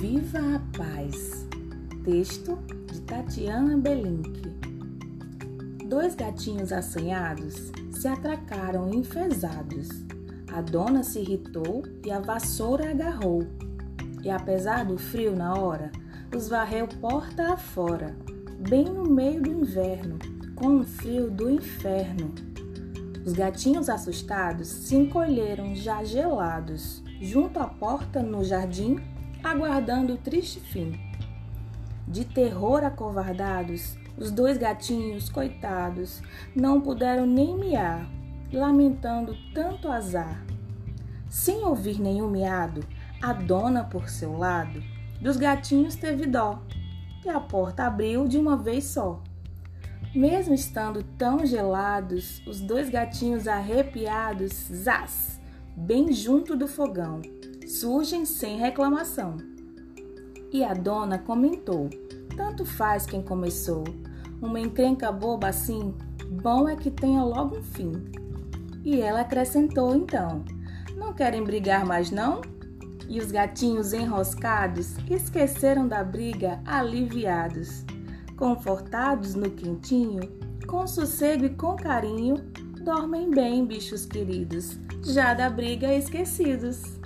Viva a paz! Texto de Tatiana Belink. Dois gatinhos assanhados se atracaram enfesados. A dona se irritou e a vassoura agarrou. E apesar do frio na hora, os varreu porta afora, bem no meio do inverno, com o frio do inferno. Os gatinhos assustados se encolheram já gelados, junto à porta no jardim, aguardando o triste fim. De terror acovardados, os dois gatinhos, coitados, não puderam nem miar, lamentando tanto azar. Sem ouvir nenhum miado, a dona, por seu lado, dos gatinhos teve dó, e a porta abriu de uma vez só. Mesmo estando tão gelados, os dois gatinhos arrepiados, zás, bem junto do fogão, surgem sem reclamação. E a dona comentou: Tanto faz quem começou. Uma encrenca boba assim, bom é que tenha logo um fim. E ela acrescentou então: Não querem brigar mais não? E os gatinhos enroscados esqueceram da briga aliviados confortados no quentinho, com sossego e com carinho, dormem bem, bichos queridos, já da briga esquecidos.